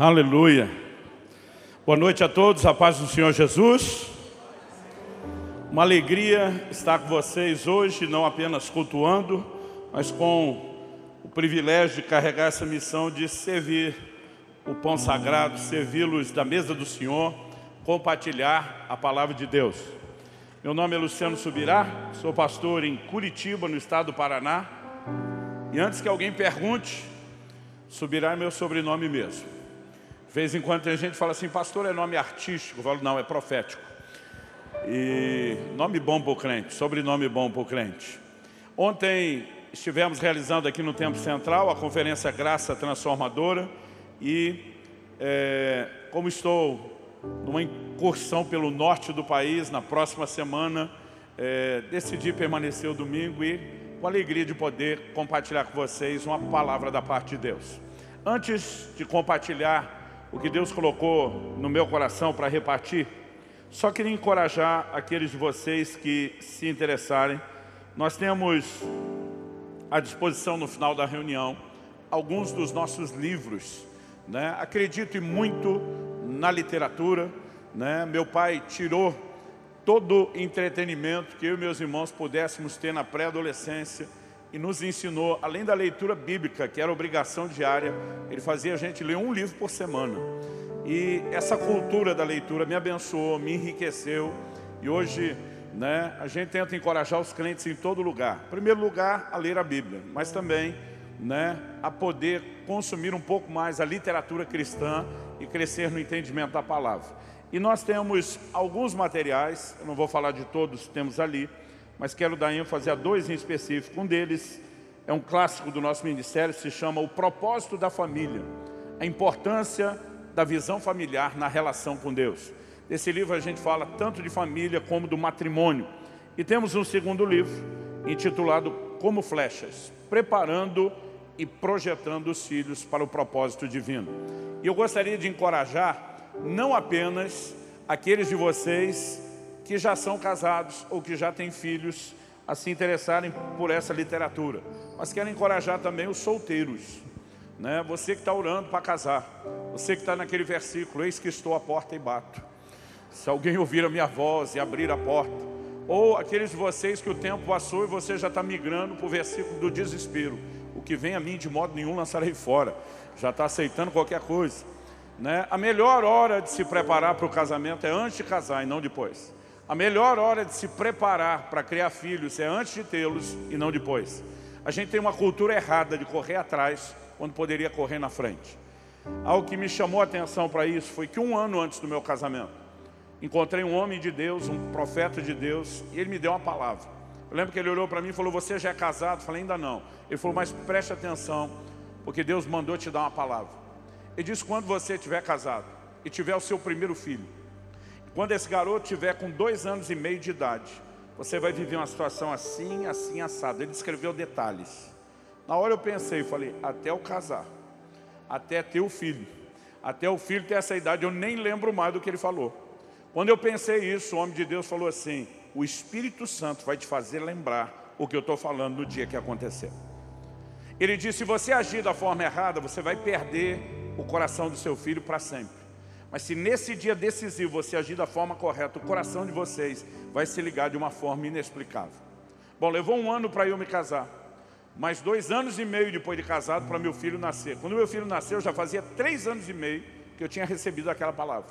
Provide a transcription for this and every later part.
Aleluia. Boa noite a todos, a paz do Senhor Jesus. Uma alegria estar com vocês hoje, não apenas cultuando, mas com o privilégio de carregar essa missão de servir o pão sagrado, servi-los da mesa do Senhor, compartilhar a palavra de Deus. Meu nome é Luciano Subirá, sou pastor em Curitiba, no estado do Paraná. E antes que alguém pergunte, Subirá é meu sobrenome mesmo. De vez em quando tem gente que fala assim, pastor é nome artístico. Eu falo, não, é profético. E nome bom para o crente, sobrenome bom para o crente. Ontem estivemos realizando aqui no Tempo Central a conferência Graça Transformadora e é, como estou numa incursão pelo norte do país, na próxima semana, é, decidi permanecer o domingo e com alegria de poder compartilhar com vocês uma palavra da parte de Deus. Antes de compartilhar o que Deus colocou no meu coração para repartir, só queria encorajar aqueles de vocês que se interessarem. Nós temos à disposição no final da reunião alguns dos nossos livros. Né? Acredito muito na literatura. Né? Meu pai tirou todo entretenimento que eu e meus irmãos pudéssemos ter na pré-adolescência e nos ensinou, além da leitura bíblica, que era obrigação diária, ele fazia a gente ler um livro por semana. E essa cultura da leitura me abençoou, me enriqueceu e hoje né, a gente tenta encorajar os crentes em todo lugar. Em primeiro lugar, a ler a Bíblia, mas também né, a poder consumir um pouco mais a literatura cristã e crescer no entendimento da palavra. E nós temos alguns materiais, eu não vou falar de todos temos ali, mas quero dar ênfase a dois em específico. Um deles é um clássico do nosso ministério, se chama O Propósito da Família, a importância da visão familiar na relação com Deus. Nesse livro a gente fala tanto de família como do matrimônio. E temos um segundo livro, intitulado Como Flechas, preparando e projetando os filhos para o propósito divino. E eu gostaria de encorajar não apenas aqueles de vocês que já são casados ou que já têm filhos a se interessarem por essa literatura, mas quero encorajar também os solteiros. Né? Você que está orando para casar, você que está naquele versículo, eis que estou à porta e bato. Se alguém ouvir a minha voz e abrir a porta, ou aqueles de vocês que o tempo passou e você já está migrando para o versículo do desespero, o que vem a mim de modo nenhum lançarei fora, já está aceitando qualquer coisa. Né? A melhor hora de se preparar para o casamento é antes de casar e não depois. A melhor hora de se preparar para criar filhos é antes de tê-los e não depois. A gente tem uma cultura errada de correr atrás quando poderia correr na frente. Algo que me chamou a atenção para isso foi que um ano antes do meu casamento, encontrei um homem de Deus, um profeta de Deus, e ele me deu uma palavra. Eu lembro que ele olhou para mim e falou, você já é casado? Eu falei, ainda não. Ele falou, mas preste atenção, porque Deus mandou te dar uma palavra. Ele diz, quando você estiver casado e tiver o seu primeiro filho, quando esse garoto tiver com dois anos e meio de idade, você vai viver uma situação assim, assim, assada. Ele descreveu detalhes. Na hora eu pensei, falei, até eu casar, até ter o filho, até o filho ter essa idade, eu nem lembro mais do que ele falou. Quando eu pensei isso, o homem de Deus falou assim, o Espírito Santo vai te fazer lembrar o que eu estou falando no dia que aconteceu. Ele disse, se você agir da forma errada, você vai perder o coração do seu filho para sempre. Mas se nesse dia decisivo você agir da forma correta, o coração de vocês vai se ligar de uma forma inexplicável. Bom, levou um ano para eu me casar. Mais dois anos e meio depois de casado para meu filho nascer. Quando meu filho nasceu, já fazia três anos e meio que eu tinha recebido aquela palavra.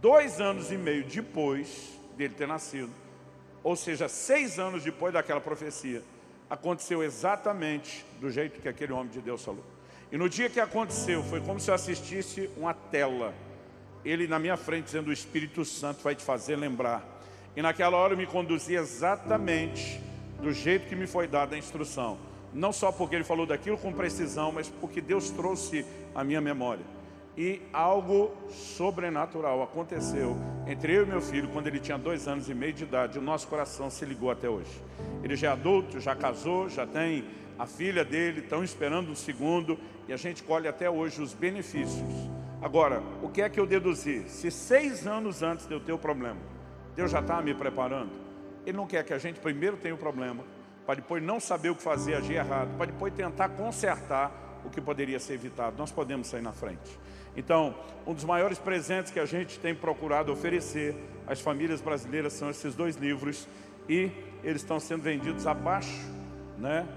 Dois anos e meio depois dele ter nascido, ou seja, seis anos depois daquela profecia, aconteceu exatamente do jeito que aquele homem de Deus falou. E no dia que aconteceu, foi como se eu assistisse uma tela. Ele na minha frente dizendo, o Espírito Santo vai te fazer lembrar. E naquela hora eu me conduzia exatamente do jeito que me foi dada a instrução. Não só porque ele falou daquilo com precisão, mas porque Deus trouxe a minha memória. E algo sobrenatural aconteceu entre eu e meu filho quando ele tinha dois anos e meio de idade. O nosso coração se ligou até hoje. Ele já é adulto, já casou, já tem a filha dele, estão esperando um segundo e a gente colhe até hoje os benefícios. Agora, o que é que eu deduzi? Se seis anos antes de eu ter o problema, Deus já está me preparando, Ele não quer que a gente primeiro tenha o problema, para depois não saber o que fazer, agir errado, para depois tentar consertar o que poderia ser evitado. Nós podemos sair na frente. Então, um dos maiores presentes que a gente tem procurado oferecer às famílias brasileiras são esses dois livros e eles estão sendo vendidos abaixo, né,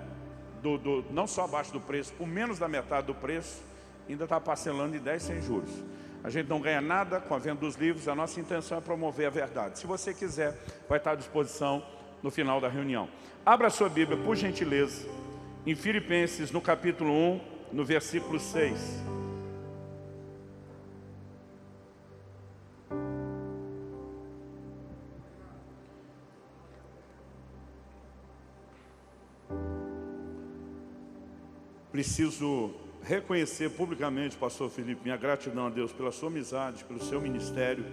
do, do, não só abaixo do preço, por menos da metade do preço, ainda está parcelando em 10 sem juros. A gente não ganha nada com a venda dos livros, a nossa intenção é promover a verdade. Se você quiser, vai estar à disposição no final da reunião. Abra sua Bíblia, por gentileza, em Filipenses, no capítulo 1, no versículo 6. Preciso reconhecer publicamente, pastor Felipe, minha gratidão a Deus pela sua amizade, pelo seu ministério,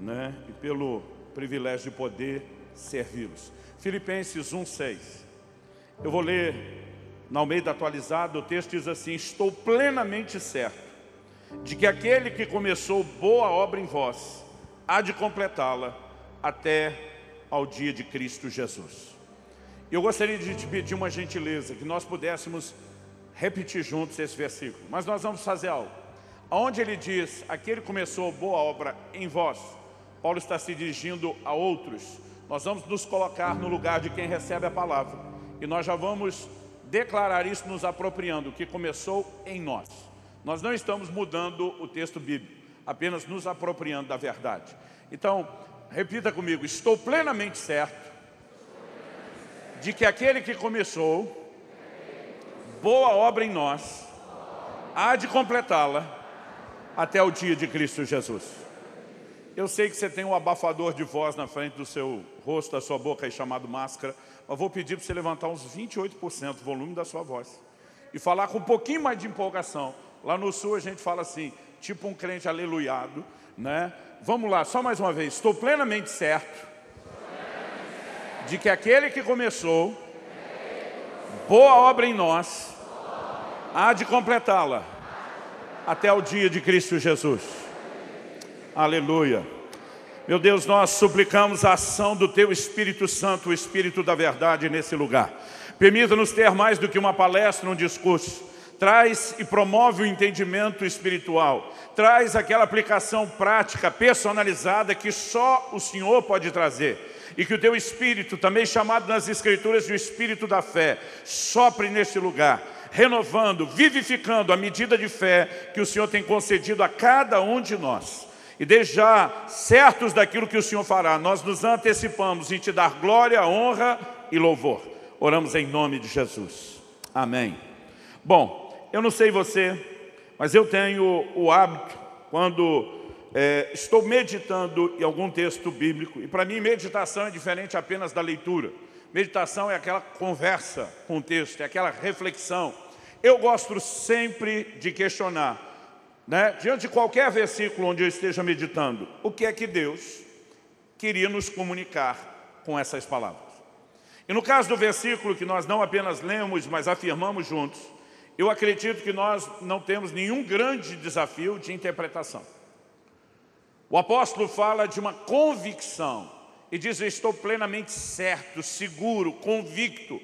né, e pelo privilégio de poder servi-los. Filipenses 1:6. Eu vou ler na Almeida atualizado, o texto diz assim: "Estou plenamente certo de que aquele que começou boa obra em vós há de completá-la até ao dia de Cristo Jesus." Eu gostaria de te pedir uma gentileza, que nós pudéssemos repetir juntos esse versículo. Mas nós vamos fazer algo. Onde ele diz, aquele começou boa obra em vós, Paulo está se dirigindo a outros. Nós vamos nos colocar no lugar de quem recebe a palavra. E nós já vamos declarar isso nos apropriando, que começou em nós. Nós não estamos mudando o texto bíblico, apenas nos apropriando da verdade. Então, repita comigo, estou plenamente certo de que aquele que começou boa obra em nós, há de completá-la até o dia de Cristo Jesus. Eu sei que você tem um abafador de voz na frente do seu rosto, da sua boca aí chamado máscara, mas vou pedir para você levantar uns 28% do volume da sua voz e falar com um pouquinho mais de empolgação. Lá no sul a gente fala assim, tipo um crente aleluiado, né? Vamos lá, só mais uma vez. Estou plenamente certo de que aquele que começou boa obra em nós, há de completá-la até o dia de Cristo Jesus. Aleluia. Meu Deus, nós suplicamos a ação do Teu Espírito Santo, o Espírito da verdade nesse lugar. Permita-nos ter mais do que uma palestra, um discurso. Traz e promove o entendimento espiritual. Traz aquela aplicação prática, personalizada, que só o Senhor pode trazer e que o teu Espírito, também chamado nas Escrituras de o Espírito da fé, sopre neste lugar, renovando, vivificando a medida de fé que o Senhor tem concedido a cada um de nós. E já, certos daquilo que o Senhor fará, nós nos antecipamos em te dar glória, honra e louvor. Oramos em nome de Jesus. Amém. Bom, eu não sei você, mas eu tenho o hábito, quando é, estou meditando em algum texto bíblico, e para mim meditação é diferente apenas da leitura. Meditação é aquela conversa com o texto, é aquela reflexão. Eu gosto sempre de questionar, né, diante de qualquer versículo onde eu esteja meditando, o que é que Deus queria nos comunicar com essas palavras. E no caso do versículo que nós não apenas lemos, mas afirmamos juntos, eu acredito que nós não temos nenhum grande desafio de interpretação. O apóstolo fala de uma convicção e diz, estou plenamente certo, seguro, convicto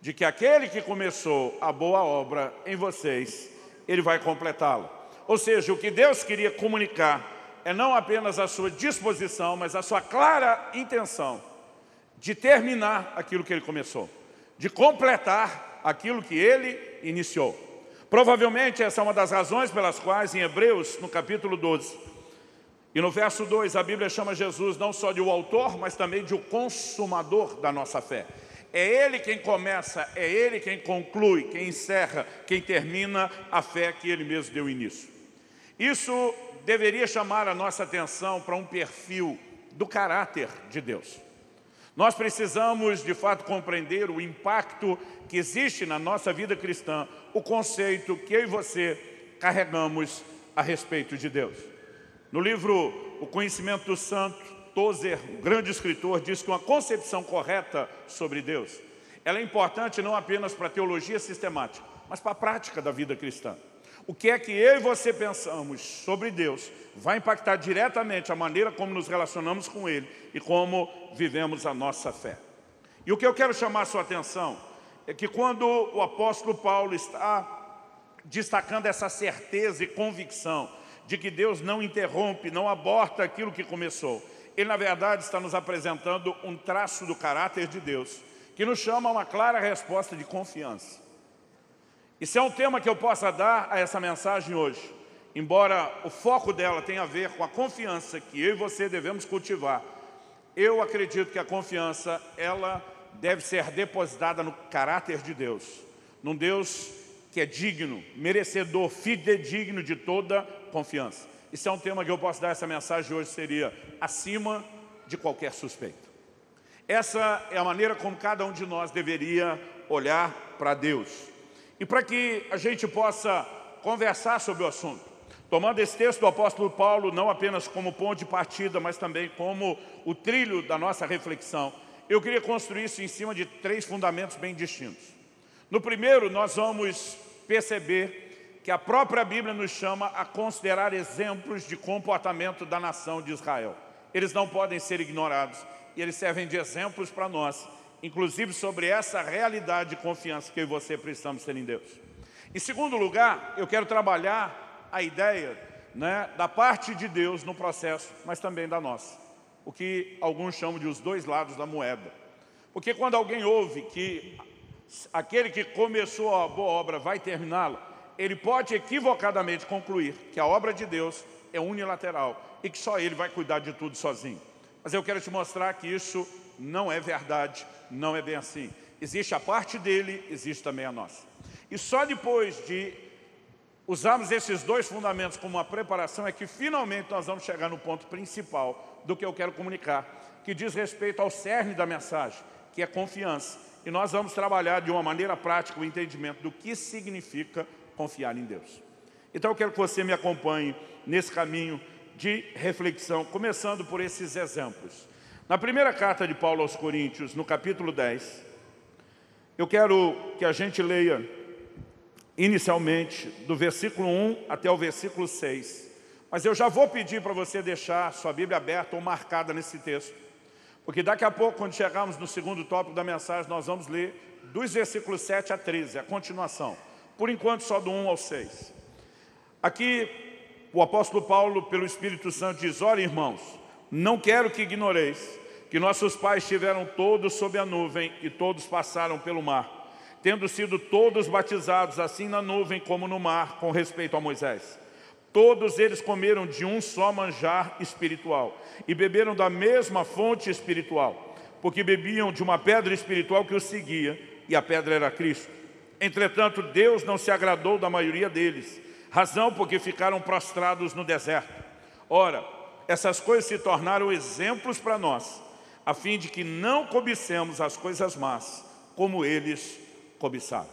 de que aquele que começou a boa obra em vocês, ele vai completá-la. Ou seja, o que Deus queria comunicar é não apenas a sua disposição, mas a sua clara intenção de terminar aquilo que ele começou, de completar aquilo que ele iniciou. Provavelmente essa é uma das razões pelas quais em Hebreus, no capítulo 12, e no verso 2, a Bíblia chama Jesus não só de o autor, mas também de o consumador da nossa fé. É Ele quem começa, é Ele quem conclui, quem encerra, quem termina a fé que Ele mesmo deu início. Isso deveria chamar a nossa atenção para um perfil do caráter de Deus. Nós precisamos, de fato, compreender o impacto que existe na nossa vida cristã, o conceito que eu e você carregamos a respeito de Deus. No livro O Conhecimento do Santo, Tozer, um grande escritor, diz que uma concepção correta sobre Deus, ela é importante não apenas para a teologia sistemática, mas para a prática da vida cristã. O que é que eu e você pensamos sobre Deus vai impactar diretamente a maneira como nos relacionamos com Ele e como vivemos a nossa fé. E o que eu quero chamar a sua atenção é que quando o apóstolo Paulo está destacando essa certeza e convicção de que Deus não interrompe, não aborta aquilo que começou. Ele, na verdade, está nos apresentando um traço do caráter de Deus, que nos chama a uma clara resposta de confiança. Isso é um tema que eu possa dar a essa mensagem hoje, embora o foco dela tenha a ver com a confiança que eu e você devemos cultivar. Eu acredito que a confiança, ela deve ser depositada no caráter de Deus, num Deus que é digno, merecedor, fidedigno de toda confiança. Isso é um tema que eu posso dar essa mensagem hoje, seria acima de qualquer suspeito. Essa é a maneira como cada um de nós deveria olhar para Deus. E para que a gente possa conversar sobre o assunto, tomando esse texto do apóstolo Paulo não apenas como ponto de partida, mas também como o trilho da nossa reflexão, eu queria construir isso em cima de três fundamentos bem distintos. No primeiro, nós vamos perceber que a própria Bíblia nos chama a considerar exemplos de comportamento da nação de Israel. Eles não podem ser ignorados e eles servem de exemplos para nós, inclusive sobre essa realidade de confiança que eu e você precisamos ter em Deus. Em segundo lugar, eu quero trabalhar a ideia né, da parte de Deus no processo, mas também da nossa. O que alguns chamam de os dois lados da moeda. Porque quando alguém ouve que aquele que começou a boa obra vai terminá-la, ele pode equivocadamente concluir que a obra de Deus é unilateral e que só ele vai cuidar de tudo sozinho. Mas eu quero te mostrar que isso não é verdade, não é bem assim. Existe a parte dele, existe também a nossa. E só depois de usarmos esses dois fundamentos como uma preparação é que finalmente nós vamos chegar no ponto principal do que eu quero comunicar, que diz respeito ao cerne da mensagem, que é confiança. E nós vamos trabalhar de uma maneira prática o entendimento do que significa confiar em Deus. Então eu quero que você me acompanhe nesse caminho de reflexão, começando por esses exemplos. Na primeira carta de Paulo aos Coríntios, no capítulo 10, eu quero que a gente leia inicialmente do versículo 1 até o versículo 6. Mas eu já vou pedir para você deixar sua Bíblia aberta ou marcada nesse texto. Porque daqui a pouco, quando chegarmos no segundo tópico da mensagem, nós vamos ler dos versículos 7 a 13, a continuação. Por enquanto, só do 1 ao 6. Aqui, o apóstolo Paulo, pelo Espírito Santo, diz, Ora, irmãos, não quero que ignoreis que nossos pais estiveram todos sob a nuvem e todos passaram pelo mar, tendo sido todos batizados, assim na nuvem como no mar, com respeito a Moisés. Todos eles comeram de um só manjar espiritual e beberam da mesma fonte espiritual, porque bebiam de uma pedra espiritual que os seguia, e a pedra era Cristo. Entretanto, Deus não se agradou da maioria deles, razão porque ficaram prostrados no deserto. Ora, essas coisas se tornaram exemplos para nós, a fim de que não cobicemos as coisas más, como eles cobiçaram.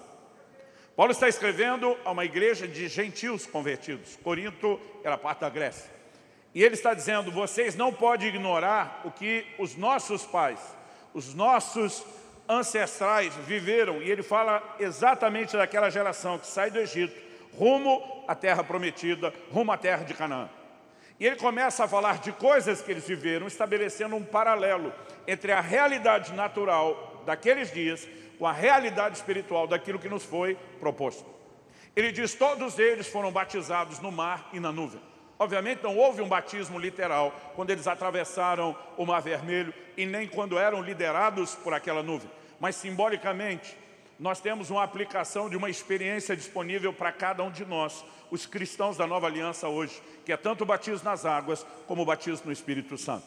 Paulo está escrevendo a uma igreja de gentios convertidos. Corinto era parte da Grécia. E ele está dizendo, vocês não podem ignorar o que os nossos pais, os nossos ancestrais viveram. E ele fala exatamente daquela geração que sai do Egito, rumo à terra prometida, rumo à terra de Canaã. E ele começa a falar de coisas que eles viveram, estabelecendo um paralelo entre a realidade natural daqueles dias com a realidade espiritual daquilo que nos foi proposto. Ele diz, todos eles foram batizados no mar e na nuvem. Obviamente não houve um batismo literal quando eles atravessaram o mar vermelho e nem quando eram liderados por aquela nuvem. Mas simbolicamente, nós temos uma aplicação de uma experiência disponível para cada um de nós, os cristãos da nova aliança hoje, que é tanto o batismo nas águas como o batismo no Espírito Santo.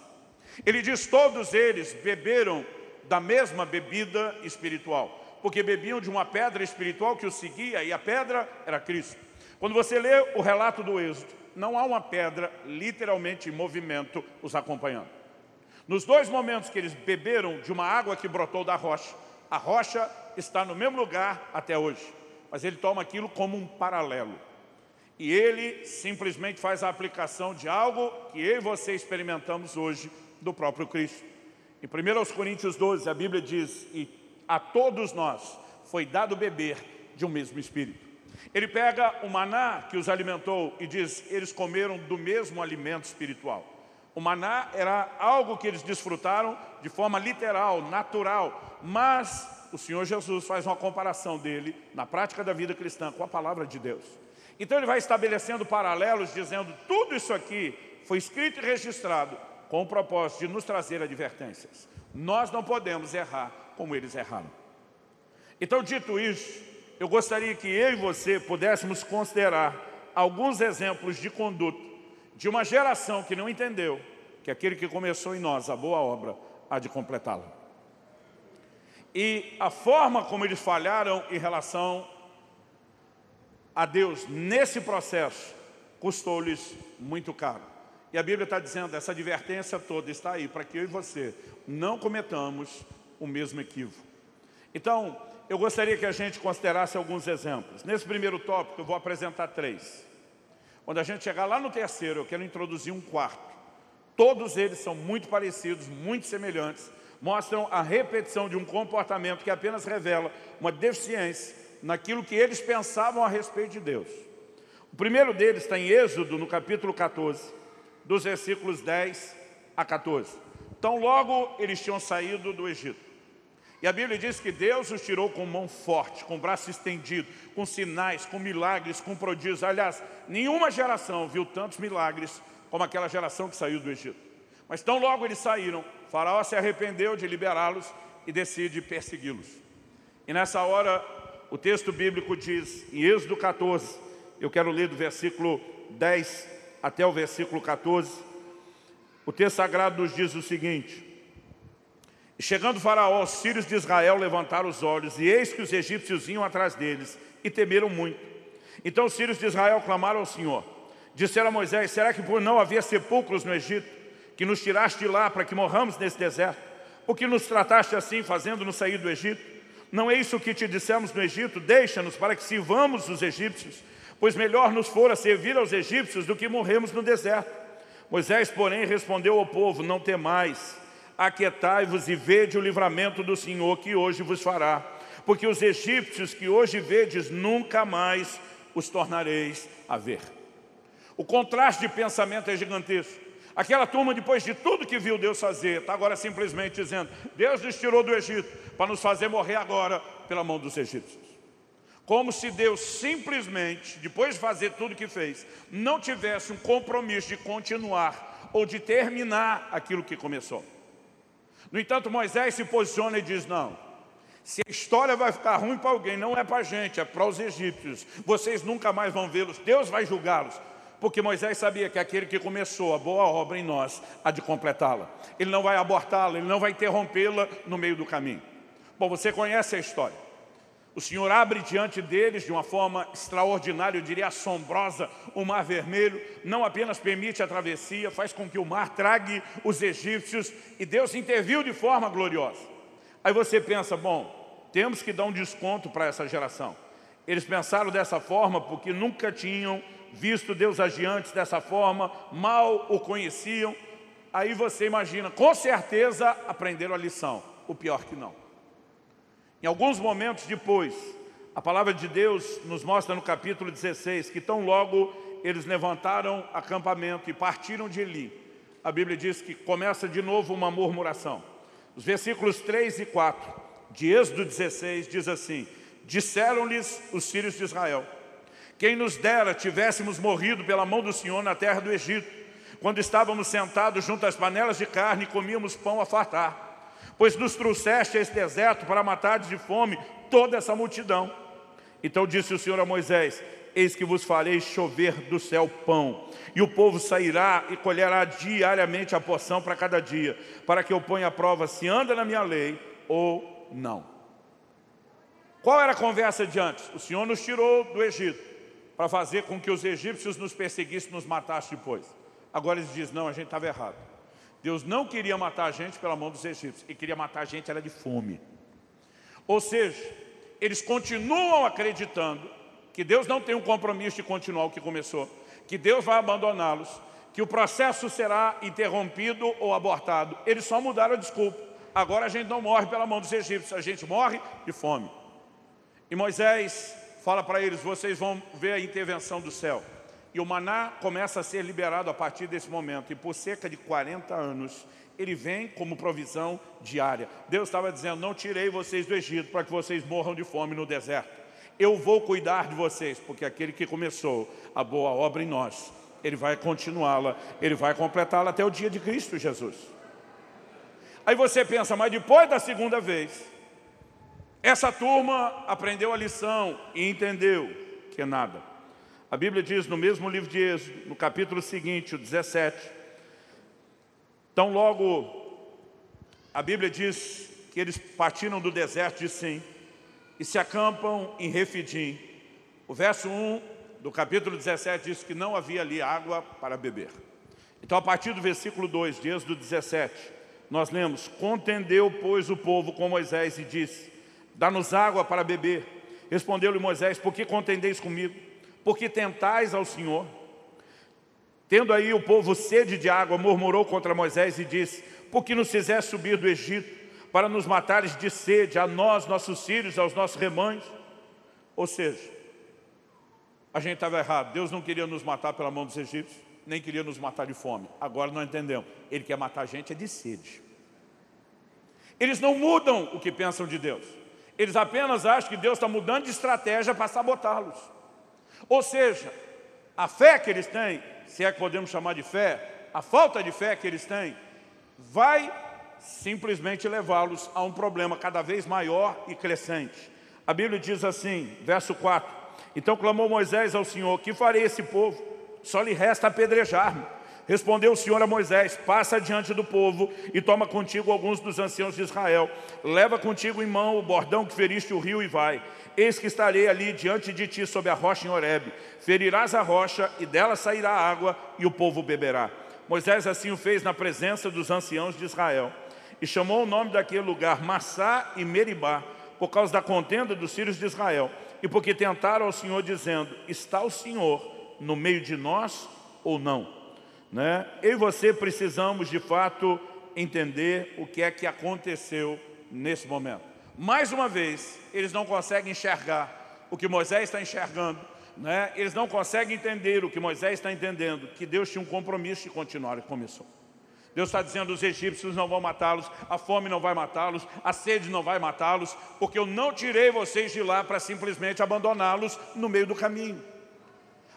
Ele diz, todos eles beberam da mesma bebida espiritual, porque bebiam de uma pedra espiritual que os seguia e a pedra era Cristo. Quando você lê o relato do êxodo, não há uma pedra literalmente em movimento os acompanhando. Nos dois momentos que eles beberam de uma água que brotou da rocha, a rocha está no mesmo lugar até hoje, mas ele toma aquilo como um paralelo. E ele simplesmente faz a aplicação de algo que eu e você experimentamos hoje do próprio Cristo. Em 1 Coríntios 12, a Bíblia diz, e a todos nós foi dado beber de um mesmo Espírito. Ele pega o maná que os alimentou e diz, eles comeram do mesmo alimento espiritual. O maná era algo que eles desfrutaram de forma literal, natural, mas o Senhor Jesus faz uma comparação dele, na prática da vida cristã, com a palavra de Deus. Então ele vai estabelecendo paralelos, dizendo, tudo isso aqui foi escrito e registrado com o propósito de nos trazer advertências. Nós não podemos errar como eles erraram. Então, dito isso, eu gostaria que eu e você pudéssemos considerar alguns exemplos de conduta de uma geração que não entendeu que aquele que começou em nós a boa obra há de completá-la. E a forma como eles falharam em relação a Deus nesse processo custou-lhes muito caro. E a Bíblia está dizendo, essa advertência toda está aí para que eu e você não cometamos o mesmo equívoco. Então, eu gostaria que a gente considerasse alguns exemplos. Nesse primeiro tópico, eu vou apresentar três. Quando a gente chegar lá no terceiro, eu quero introduzir um quarto. Todos eles são muito parecidos, muito semelhantes, mostram a repetição de um comportamento que apenas revela uma deficiência naquilo que eles pensavam a respeito de Deus. O primeiro deles está em Êxodo, no capítulo 14, dos versículos 10 a 14. Então logo eles tinham saído do Egito. E a Bíblia diz que Deus os tirou com mão forte, com braço estendido, com sinais, com milagres, com prodígios. Aliás, nenhuma geração viu tantos milagres como aquela geração que saiu do Egito. Mas tão logo eles saíram, Faraó se arrependeu de liberá-los e decide persegui-los. E nessa hora, o texto bíblico diz, em Êxodo 14, eu quero ler do versículo 10 até o versículo 14, o texto sagrado nos diz o seguinte, chegando Faraó, os filhos de Israel levantaram os olhos, e eis que os egípcios vinham atrás deles, e temeram muito. Então os filhos de Israel clamaram ao Senhor. Disseram a Moisés, será que por não haver sepulcros no Egito, que nos tiraste de lá para que morramos nesse deserto? Por que nos trataste assim, fazendo-nos sair do Egito? Não é isso que te dissemos no Egito? Deixa-nos para que sirvamos os egípcios, pois melhor nos fora servir aos egípcios do que morrermos no deserto. Moisés, porém, respondeu ao povo, não temais, aquietai-vos e vede o livramento do Senhor que hoje vos fará. Porque os egípcios que hoje vedes, nunca mais os tornareis a ver. O contraste de pensamento é gigantesco. Aquela turma, depois de tudo que viu Deus fazer, está agora simplesmente dizendo, Deus nos tirou do Egito para nos fazer morrer agora pela mão dos egípcios. Como se Deus simplesmente, depois de fazer tudo que fez, não tivesse um compromisso de continuar ou de terminar aquilo que começou. No entanto, Moisés se posiciona e diz, não, se a história vai ficar ruim para alguém, não é para a gente, é para os egípcios. Vocês nunca mais vão vê-los, Deus vai julgá-los. Porque Moisés sabia que aquele que começou a boa obra em nós, há de completá-la. Ele não vai abortá-la, ele não vai interrompê-la no meio do caminho. Bom, você conhece a história. O Senhor abre diante deles de uma forma extraordinária, eu diria assombrosa, o mar vermelho, não apenas permite a travessia, faz com que o mar trague os egípcios e Deus interviu de forma gloriosa. Aí você pensa, bom, temos que dar um desconto para essa geração. Eles pensaram dessa forma porque nunca tinham visto Deus agir antes dessa forma, mal o conheciam. Aí você imagina, com certeza aprenderam a lição, o pior que não. Em alguns momentos depois, a palavra de Deus nos mostra no capítulo 16 que tão logo eles levantaram acampamento e partiram de Eli. A Bíblia diz que começa de novo uma murmuração. Os versículos 3 e 4 de Êxodo 16 diz assim, Disseram-lhes os filhos de Israel, quem nos dera tivéssemos morrido pela mão do Senhor na terra do Egito, quando estávamos sentados junto às panelas de carne e comíamos pão a fartar pois nos trouxeste a esse deserto para matar de fome toda essa multidão. Então disse o Senhor a Moisés, eis que vos farei chover do céu pão, e o povo sairá e colherá diariamente a porção para cada dia, para que eu ponha à prova se anda na minha lei ou não. Qual era a conversa de antes? O Senhor nos tirou do Egito para fazer com que os egípcios nos perseguissem e nos matassem depois. Agora eles dizem, não, a gente estava errado. Deus não queria matar a gente pela mão dos egípcios, e queria matar a gente era de fome. Ou seja, eles continuam acreditando que Deus não tem um compromisso de continuar o que começou, que Deus vai abandoná-los, que o processo será interrompido ou abortado. Eles só mudaram a desculpa. Agora a gente não morre pela mão dos egípcios, a gente morre de fome. E Moisés fala para eles, vocês vão ver a intervenção do céu. E o maná começa a ser liberado a partir desse momento. E por cerca de 40 anos, ele vem como provisão diária. Deus estava dizendo, não tirei vocês do Egito para que vocês morram de fome no deserto. Eu vou cuidar de vocês, porque aquele que começou a boa obra em nós, ele vai continuá-la, ele vai completá-la até o dia de Cristo Jesus. Aí você pensa, mas depois da segunda vez, essa turma aprendeu a lição e entendeu que é nada. A Bíblia diz no mesmo livro de Êxodo, no capítulo seguinte, o 17, então logo a Bíblia diz que eles partiram do deserto de Sim e se acampam em Refidim. O verso 1 do capítulo 17 diz que não havia ali água para beber. Então a partir do versículo 2 de Êxodo 17, nós lemos, Contendeu, pois, o povo com Moisés e disse, Dá-nos água para beber. Respondeu-lhe Moisés, por que contendeis comigo? Por que tentais ao Senhor? Tendo aí o povo sede de água, murmurou contra Moisés e disse, por que nos fizeste subir do Egito, para nos matares de sede, a nós, nossos filhos, aos nossos rebanhos? Ou seja, a gente estava errado, Deus não queria nos matar pela mão dos egípcios, nem queria nos matar de fome. Agora não entendemos, Ele quer matar a gente é de sede. Eles não mudam o que pensam de Deus. Eles apenas acham que Deus está mudando de estratégia para sabotá-los. Ou seja, a fé que eles têm, se é que podemos chamar de fé, a falta de fé que eles têm, vai simplesmente levá-los a um problema cada vez maior e crescente. A Bíblia diz assim, verso 4, Então clamou Moisés ao Senhor, que farei esse povo? Só lhe resta apedrejar-me. Respondeu o Senhor a Moisés, passa diante do povo e toma contigo alguns dos anciãos de Israel. Leva contigo em mão o bordão que feriste o rio e vai. Eis que estarei ali diante de ti sob a rocha em Horebe. Ferirás a rocha e dela sairá água e o povo beberá. Moisés assim o fez na presença dos anciãos de Israel. E chamou o nome daquele lugar Massá e Meribá, por causa da contenda dos filhos de Israel. E porque tentaram ao Senhor dizendo, está o Senhor no meio de nós ou não? Né? Eu e você precisamos, de fato, entender o que é que aconteceu nesse momento. Mais uma vez, eles não conseguem enxergar o que Moisés está enxergando, né? eles não conseguem entender o que Moisés está entendendo, que Deus tinha um compromisso de continuar e começou. Deus está dizendo, os egípcios não vão matá-los, a fome não vai matá-los, a sede não vai matá-los, porque eu não tirei vocês de lá para simplesmente abandoná-los no meio do caminho.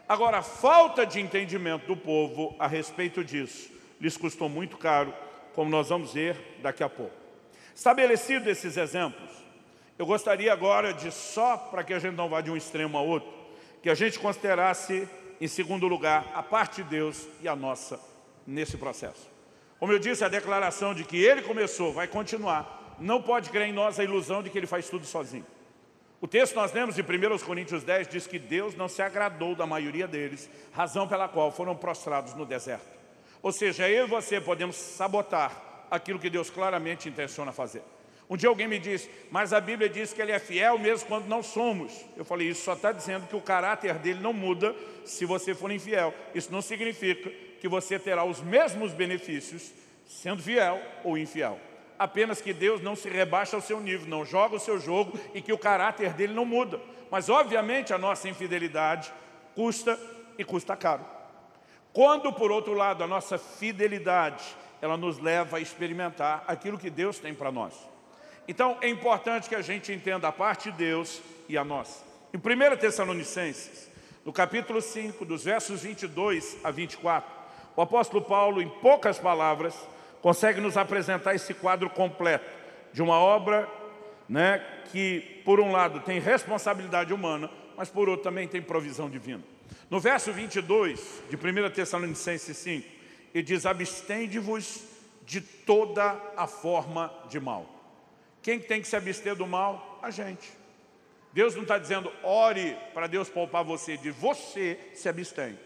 Agora, a falta de entendimento do povo a respeito disso lhes custou muito caro, como nós vamos ver daqui a pouco. Estabelecido esses exemplos, eu gostaria agora de, só para que a gente não vá de um extremo a outro, que a gente considerasse, em segundo lugar, a parte de Deus e a nossa nesse processo. Como eu disse, a declaração de que Ele começou, vai continuar, não pode criar em nós a ilusão de que Ele faz tudo sozinho. O texto nós lemos de 1 Coríntios 10 diz que Deus não se agradou da maioria deles, razão pela qual foram prostrados no deserto. Ou seja, eu e você podemos sabotar aquilo que Deus claramente intenciona fazer. Um dia alguém me disse, mas a Bíblia diz que Ele é fiel mesmo quando não somos. Eu falei, isso só está dizendo que o caráter dele não muda se você for infiel. Isso não significa que você terá os mesmos benefícios sendo fiel ou infiel apenas que Deus não se rebaixa ao seu nível, não joga o seu jogo e que o caráter dele não muda. Mas, obviamente, a nossa infidelidade custa e custa caro. Quando, por outro lado, a nossa fidelidade, ela nos leva a experimentar aquilo que Deus tem para nós. Então, é importante que a gente entenda a parte de Deus e a nossa. Em 1 Tessalonicenses, no capítulo 5, dos versos 22 a 24, o apóstolo Paulo, em poucas palavras, consegue nos apresentar esse quadro completo de uma obra né, que, por um lado, tem responsabilidade humana, mas por outro também tem provisão divina. No verso 22 de 1 Tessalonicenses 5, ele diz, abstende-vos de toda a forma de mal. Quem tem que se abster do mal? A gente. Deus não está dizendo, ore para Deus poupar você, de você se abstém.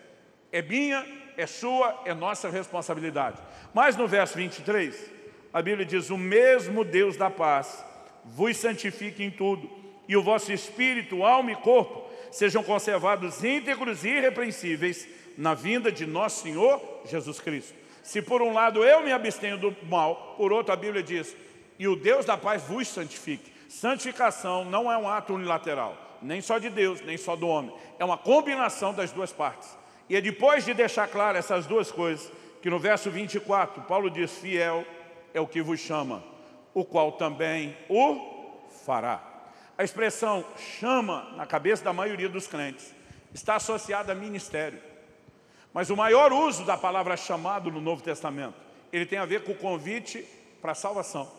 É minha é sua, é nossa responsabilidade. Mas no verso 23, a Bíblia diz, o mesmo Deus da paz vos santifique em tudo, e o vosso espírito, alma e corpo sejam conservados íntegros e irrepreensíveis na vinda de nosso Senhor Jesus Cristo. Se por um lado eu me abstenho do mal, por outro a Bíblia diz, e o Deus da paz vos santifique. Santificação não é um ato unilateral, nem só de Deus, nem só do homem. É uma combinação das duas partes. E é depois de deixar claro essas duas coisas, que no verso 24, Paulo diz, fiel é o que vos chama, o qual também o fará. A expressão chama, na cabeça da maioria dos crentes, está associada a ministério. Mas o maior uso da palavra chamado no Novo Testamento, ele tem a ver com o convite para a salvação.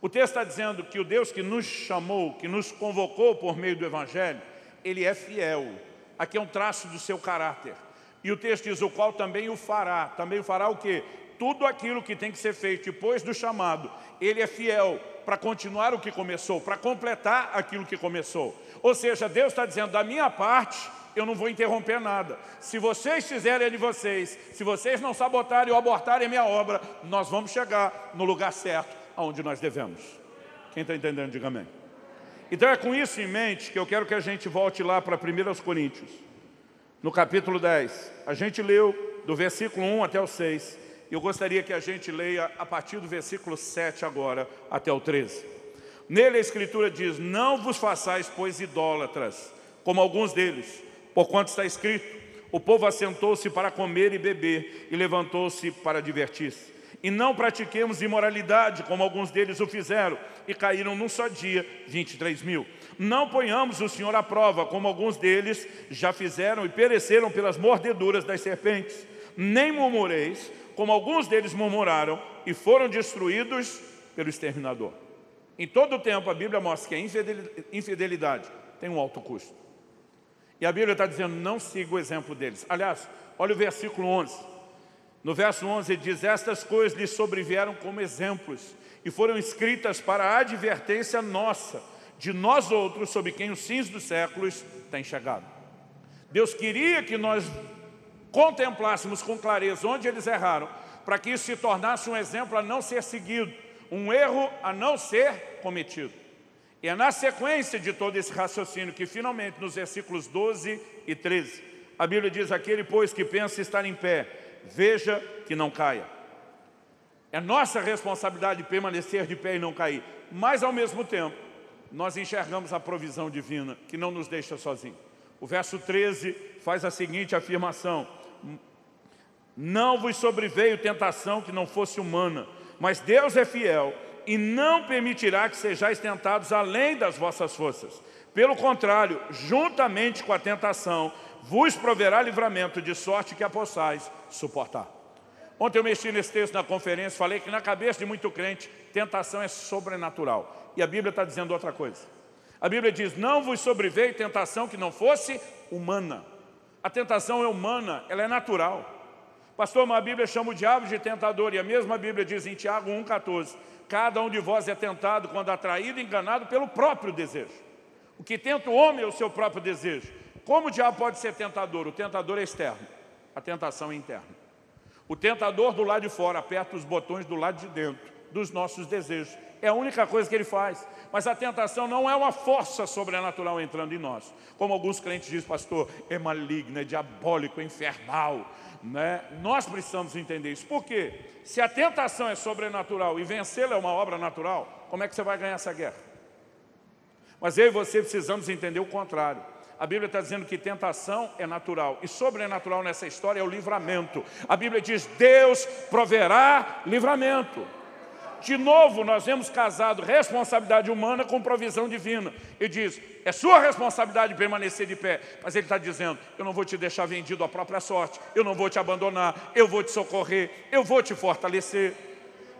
O texto está dizendo que o Deus que nos chamou, que nos convocou por meio do Evangelho, Ele é fiel. Aqui é um traço do seu caráter. E o texto diz, o qual também o fará. Também o fará o quê? Tudo aquilo que tem que ser feito depois do chamado. Ele é fiel para continuar o que começou, para completar aquilo que começou. Ou seja, Deus está dizendo, da minha parte, eu não vou interromper nada. Se vocês fizerem de vocês, se vocês não sabotarem ou abortarem a minha obra, nós vamos chegar no lugar certo aonde nós devemos. Quem está entendendo, diga amém. Então é com isso em mente que eu quero que a gente volte lá para 1 Coríntios, no capítulo 10. A gente leu do versículo 1 até o 6. Eu gostaria que a gente leia a partir do versículo 7 agora até o 13. Nele a Escritura diz, não vos façais, pois, idólatras, como alguns deles, porquanto está escrito, o povo assentou-se para comer e beber e levantou-se para divertir-se. E não pratiquemos imoralidade, como alguns deles o fizeram, e caíram num só dia 23 mil. Não ponhamos o Senhor à prova, como alguns deles já fizeram e pereceram pelas mordeduras das serpentes. Nem murmureis, como alguns deles murmuraram e foram destruídos pelo exterminador. Em todo o tempo a Bíblia mostra que a infidelidade tem um alto custo. E a Bíblia está dizendo, não siga o exemplo deles. Aliás, olha o versículo 11. No verso 11 ele diz, estas coisas lhe sobrevieram como exemplos e foram escritas para a advertência nossa, de nós outros, sobre quem os fins dos séculos têm chegado. Deus queria que nós contemplássemos com clareza onde eles erraram, para que isso se tornasse um exemplo a não ser seguido, um erro a não ser cometido. E é na sequência de todo esse raciocínio que finalmente nos versículos 12 e 13, a Bíblia diz, aquele pois que pensa estar em pé, veja que não caia. É nossa responsabilidade permanecer de pé e não cair. Mas, ao mesmo tempo, nós enxergamos a provisão divina, que não nos deixa sozinhos. O verso 13 faz a seguinte afirmação. Não vos sobreveio tentação que não fosse humana, mas Deus é fiel e não permitirá que sejais tentados além das vossas forças. Pelo contrário, juntamente com a tentação, vos proverá livramento de sorte que a possais suportar. Ontem eu mexi nesse texto na conferência, falei que na cabeça de muito crente, tentação é sobrenatural. E a Bíblia está dizendo outra coisa. A Bíblia diz, não vos sobreveio tentação que não fosse humana. A tentação é humana, ela é natural. Pastor, mas a Bíblia chama o diabo de tentador, e a mesma Bíblia diz em Tiago 1,14, cada um de vós é tentado quando atraído e enganado pelo próprio desejo. O que tenta o homem é o seu próprio desejo. Como o diabo pode ser tentador? O tentador é externo, a tentação é interna. O tentador do lado de fora aperta os botões do lado de dentro, dos nossos desejos. É a única coisa que ele faz. Mas a tentação não é uma força sobrenatural entrando em nós. Como alguns crentes dizem, pastor, é maligno, é diabólico, é infernal. Né? Nós precisamos entender isso. Por quê? Se a tentação é sobrenatural e vencê-la é uma obra natural, como é que você vai ganhar essa guerra? Mas eu e você precisamos entender o contrário. A Bíblia está dizendo que tentação é natural. E sobrenatural nessa história é o livramento. A Bíblia diz, Deus proverá livramento. De novo, nós vemos casado responsabilidade humana com provisão divina. E diz, é sua responsabilidade permanecer de pé. Mas ele está dizendo, eu não vou te deixar vendido à própria sorte. Eu não vou te abandonar. Eu vou te socorrer. Eu vou te fortalecer.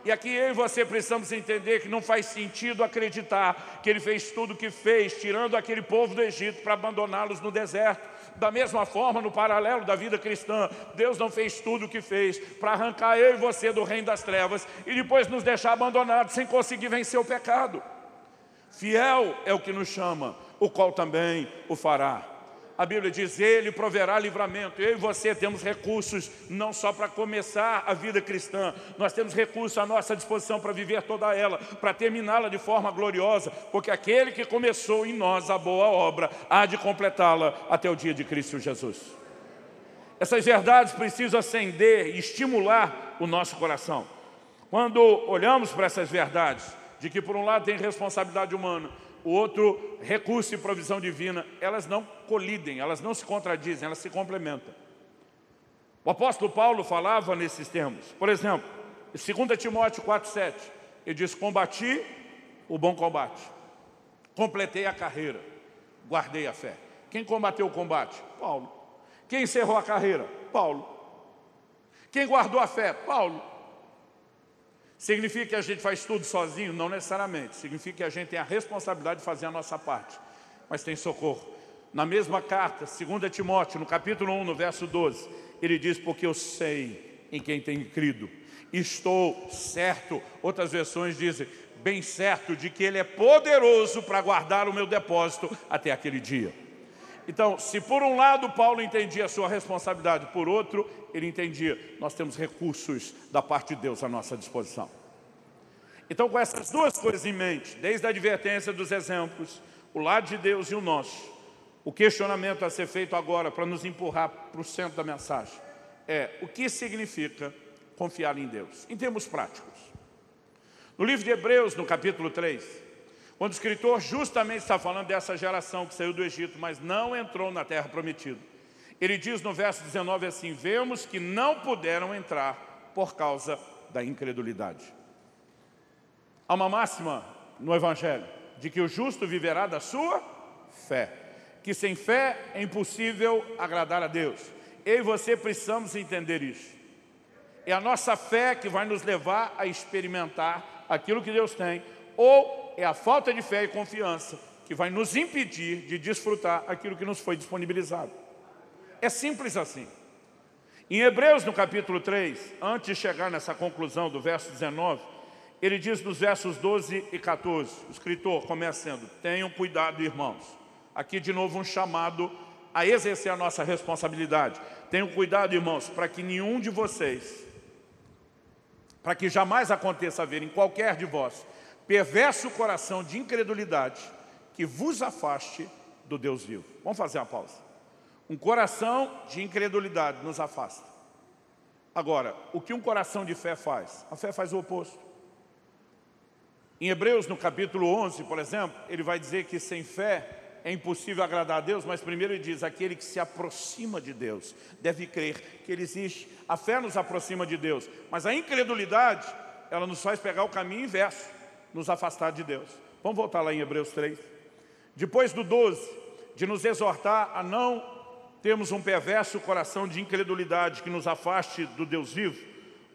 E aqui eu e você precisamos entender que não faz sentido acreditar que ele fez tudo o que fez, tirando aquele povo do Egito para abandoná-los no deserto. Da mesma forma, no paralelo da vida cristã, Deus não fez tudo o que fez para arrancar eu e você do reino das trevas e depois nos deixar abandonados sem conseguir vencer o pecado. Fiel é o que nos chama, o qual também o fará. A Bíblia diz, Ele proverá livramento. Eu e você temos recursos não só para começar a vida cristã, nós temos recursos à nossa disposição para viver toda ela, para terminá-la de forma gloriosa, porque aquele que começou em nós a boa obra, há de completá-la até o dia de Cristo Jesus. Essas verdades precisam acender e estimular o nosso coração. Quando olhamos para essas verdades, de que por um lado tem responsabilidade humana, o outro recurso e provisão divina, elas não colidem, elas não se contradizem, elas se complementam. O apóstolo Paulo falava nesses termos. Por exemplo, em 2 Timóteo 4,7, ele diz, combati o bom combate, completei a carreira, guardei a fé. Quem combateu o combate? Paulo. Quem encerrou a carreira? Paulo. Quem guardou a fé? Paulo. Significa que a gente faz tudo sozinho? Não necessariamente. Significa que a gente tem a responsabilidade de fazer a nossa parte. Mas tem socorro. Na mesma carta, 2 Timóteo, no capítulo 1, no verso 12, ele diz, porque eu sei em quem tenho crido. Estou certo. Outras versões dizem, bem certo de que Ele é poderoso para guardar o meu depósito até aquele dia. Então, se por um lado Paulo entendia a sua responsabilidade, por outro, ele entendia, nós temos recursos da parte de Deus à nossa disposição. Então, com essas duas coisas em mente, desde a advertência dos exemplos, o lado de Deus e o nosso, o questionamento a ser feito agora para nos empurrar para o centro da mensagem é o que significa confiar em Deus, em termos práticos. No livro de Hebreus, no capítulo 3, quando o escritor justamente está falando dessa geração que saiu do Egito, mas não entrou na terra prometida. Ele diz no verso 19 assim, vemos que não puderam entrar por causa da incredulidade. Há uma máxima no Evangelho, de que o justo viverá da sua fé. Que sem fé é impossível agradar a Deus. Eu e você precisamos entender isso. É a nossa fé que vai nos levar a experimentar aquilo que Deus tem, ou é a falta de fé e confiança que vai nos impedir de desfrutar aquilo que nos foi disponibilizado. É simples assim. Em Hebreus, no capítulo 3, antes de chegar nessa conclusão do verso 19, ele diz nos versos 12 e 14, o escritor começa sendo, tenham cuidado, irmãos. Aqui de novo um chamado a exercer a nossa responsabilidade. Tenham cuidado, irmãos, para que nenhum de vocês, para que jamais aconteça haver em qualquer de vós, perverso coração de incredulidade que vos afaste do Deus vivo. Vamos fazer uma pausa. Um coração de incredulidade nos afasta. Agora, o que um coração de fé faz? A fé faz o oposto. Em Hebreus, no capítulo 11, por exemplo, ele vai dizer que sem fé é impossível agradar a Deus, mas primeiro ele diz, aquele que se aproxima de Deus deve crer que Ele existe. A fé nos aproxima de Deus, mas a incredulidade, ela nos faz pegar o caminho inverso nos afastar de Deus. Vamos voltar lá em Hebreus 3. Depois do 12, de nos exortar a não termos um perverso coração de incredulidade que nos afaste do Deus vivo,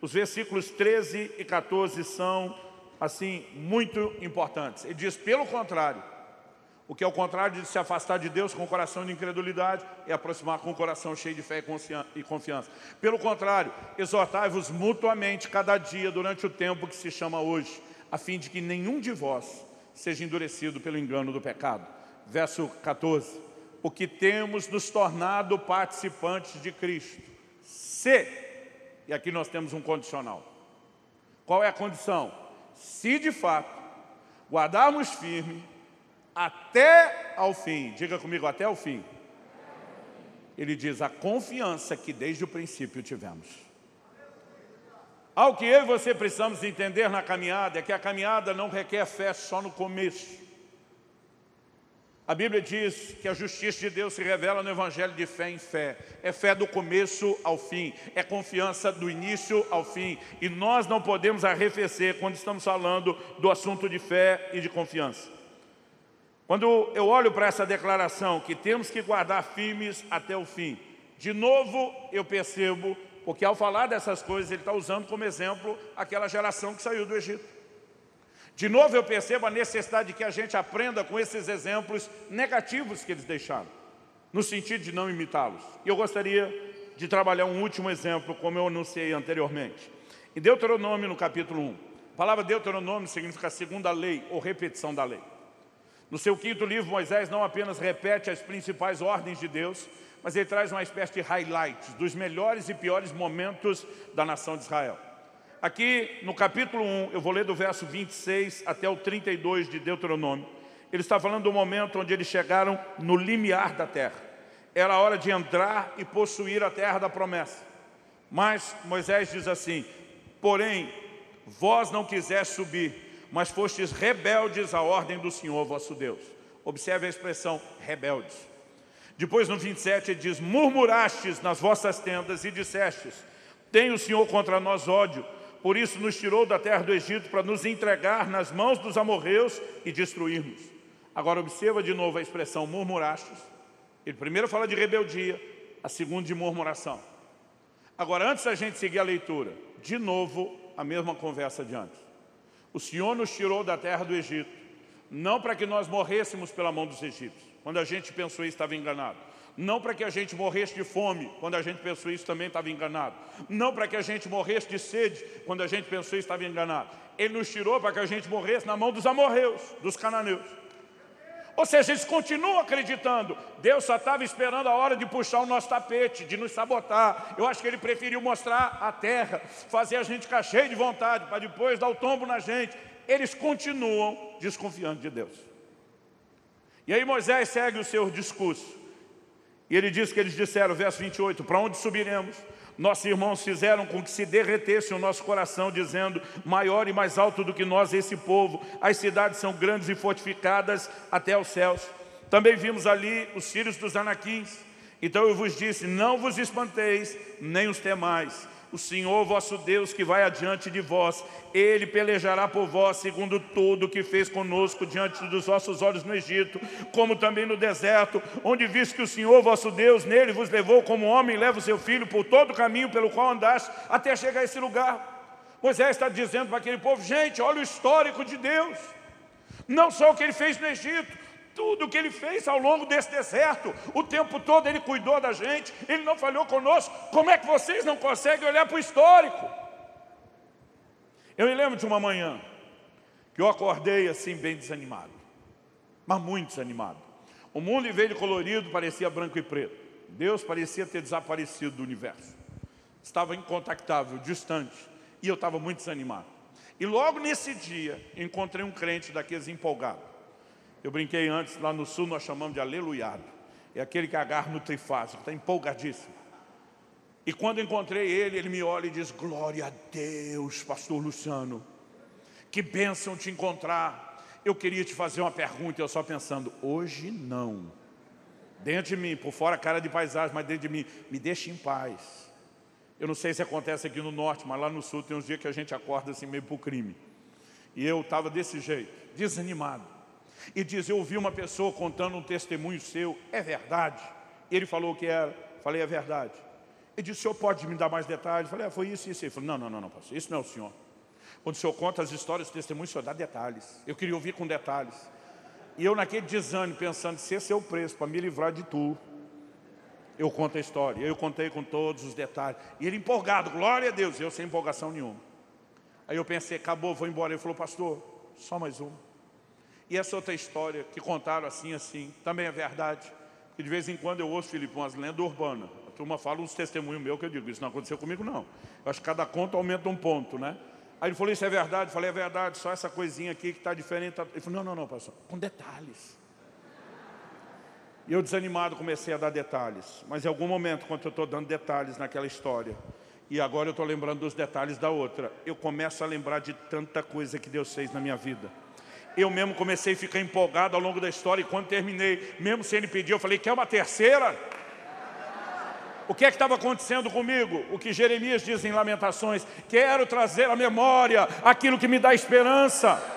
os versículos 13 e 14 são, assim, muito importantes. Ele diz, pelo contrário, o que é o contrário de se afastar de Deus com o coração de incredulidade é aproximar com o coração cheio de fé e confiança. Pelo contrário, exortai-vos mutuamente cada dia durante o tempo que se chama hoje, a fim de que nenhum de vós seja endurecido pelo engano do pecado. Verso 14. O que temos nos tornado participantes de Cristo. Se, e aqui nós temos um condicional. Qual é a condição? Se de fato guardarmos firme até ao fim, diga comigo, até o fim. Ele diz a confiança que desde o princípio tivemos. Ao que eu e você precisamos entender na caminhada é que a caminhada não requer fé só no começo. A Bíblia diz que a justiça de Deus se revela no Evangelho de fé em fé. É fé do começo ao fim, é confiança do início ao fim. E nós não podemos arrefecer quando estamos falando do assunto de fé e de confiança. Quando eu olho para essa declaração que temos que guardar firmes até o fim, de novo eu percebo porque ao falar dessas coisas, ele está usando como exemplo aquela geração que saiu do Egito. De novo eu percebo a necessidade de que a gente aprenda com esses exemplos negativos que eles deixaram, no sentido de não imitá-los. E eu gostaria de trabalhar um último exemplo, como eu anunciei anteriormente. Em Deuteronômio, no capítulo 1, a palavra Deuteronômio significa segunda lei ou repetição da lei. No seu quinto livro, Moisés não apenas repete as principais ordens de Deus, mas ele traz uma espécie de highlights dos melhores e piores momentos da nação de Israel. Aqui no capítulo 1, eu vou ler do verso 26 até o 32 de Deuteronômio. Ele está falando do momento onde eles chegaram no limiar da terra. Era a hora de entrar e possuir a terra da promessa. Mas Moisés diz assim, porém, vós não quiseste subir, mas fostes rebeldes à ordem do Senhor vosso Deus. Observe a expressão rebeldes. Depois no 27 ele diz, murmurastes nas vossas tendas e dissestes, tem o Senhor contra nós ódio, por isso nos tirou da terra do Egito para nos entregar nas mãos dos amorreus e destruirmos. Agora observa de novo a expressão murmurastes. Ele primeiro fala de rebeldia, a segunda de murmuração. Agora, antes da gente seguir a leitura, de novo a mesma conversa de antes. O Senhor nos tirou da terra do Egito, não para que nós morrêssemos pela mão dos egípcios. Quando a gente pensou isso, estava enganado. Não para que a gente morresse de fome, quando a gente pensou isso, também estava enganado. Não para que a gente morresse de sede, quando a gente pensou isso, estava enganado. Ele nos tirou para que a gente morresse na mão dos amorreus, dos cananeus. Ou seja, eles continuam acreditando. Deus só estava esperando a hora de puxar o nosso tapete, de nos sabotar. Eu acho que ele preferiu mostrar a terra, fazer a gente ficar cheio de vontade, para depois dar o tombo na gente. Eles continuam desconfiando de Deus. E aí Moisés segue o seu discurso. E ele diz que eles disseram, verso 28, para onde subiremos? Nossos irmãos fizeram com que se derretesse o nosso coração, dizendo, maior e mais alto do que nós esse povo, as cidades são grandes e fortificadas até os céus. Também vimos ali os filhos dos anaquins. Então eu vos disse, não vos espanteis, nem os temais o Senhor vosso Deus que vai adiante de vós, Ele pelejará por vós, segundo tudo que fez conosco diante dos vossos olhos no Egito, como também no deserto, onde visto que o Senhor vosso Deus nele vos levou como homem, leva o seu filho por todo o caminho pelo qual andaste, até chegar a esse lugar. Moisés está dizendo para aquele povo, gente, olha o histórico de Deus, não só o que ele fez no Egito, tudo que Ele fez ao longo desse deserto, o tempo todo Ele cuidou da gente, Ele não falhou conosco. Como é que vocês não conseguem olhar para o histórico? Eu me lembro de uma manhã que eu acordei assim bem desanimado, mas muito desanimado. O mundo em vez de colorido parecia branco e preto. Deus parecia ter desaparecido do universo. Estava incontactável, distante, e eu estava muito desanimado. E logo nesse dia encontrei um crente daqueles empolgados. Eu brinquei antes, lá no sul nós chamamos de aleluiado. É aquele que agarra no trifásico, está empolgadíssimo. E quando encontrei ele, ele me olha e diz, glória a Deus, pastor Luciano. Que bênção te encontrar. Eu queria te fazer uma pergunta, eu só pensando, hoje não. Dentro de mim, por fora cara de paisagem, mas dentro de mim, me deixe em paz. Eu não sei se acontece aqui no norte, mas lá no sul tem uns dias que a gente acorda assim meio para o crime. E eu estava desse jeito, desanimado e diz, eu ouvi uma pessoa contando um testemunho seu, é verdade? Ele falou que era, falei, é verdade. Ele disse, o senhor pode me dar mais detalhes? Falei, ah, foi isso isso. Ele falou, não, não, não, não, pastor, isso não é o senhor. Quando o senhor conta as histórias, os testemunhos, o senhor dá detalhes. Eu queria ouvir com detalhes. E eu naquele desânimo, pensando, se esse é o preço para me livrar de tu, eu conto a história. Eu contei com todos os detalhes. E ele empolgado, glória a Deus, eu sem empolgação nenhuma. Aí eu pensei, acabou, vou embora. Ele falou, pastor, só mais um. E essa outra história que contaram assim, assim, também é verdade. E de vez em quando eu ouço, Felipe, umas lendas urbanas. A turma fala uns testemunhos meus que eu digo, isso não aconteceu comigo não. Eu acho que cada conto aumenta um ponto, né? Aí ele falou, isso é verdade? Eu falei, é verdade, só essa coisinha aqui que está diferente. Ele falou, não, não, não, pastor, com detalhes. E eu desanimado comecei a dar detalhes. Mas em algum momento, quando eu estou dando detalhes naquela história, e agora eu estou lembrando dos detalhes da outra, eu começo a lembrar de tanta coisa que Deus fez na minha vida eu mesmo comecei a ficar empolgado ao longo da história e quando terminei, mesmo sem ele pedir, eu falei, quer uma terceira? O que é que estava acontecendo comigo? O que Jeremias diz em Lamentações, quero trazer à memória aquilo que me dá esperança.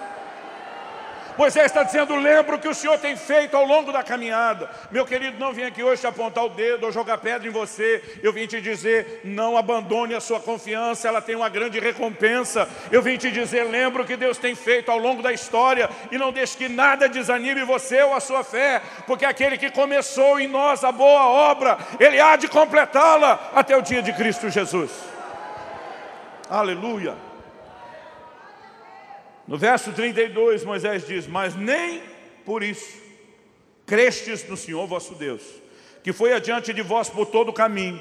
Moisés está dizendo, lembra o que o Senhor tem feito ao longo da caminhada. Meu querido, não vim aqui hoje te apontar o dedo ou jogar pedra em você. Eu vim te dizer, não abandone a sua confiança, ela tem uma grande recompensa. Eu vim te dizer, lembra o que Deus tem feito ao longo da história e não deixe que nada desanime você ou a sua fé, porque aquele que começou em nós a boa obra, Ele há de completá-la até o dia de Cristo Jesus. Aleluia. No verso 32, Moisés diz, mas nem por isso crestes no Senhor vosso Deus, que foi adiante de vós por todo o caminho,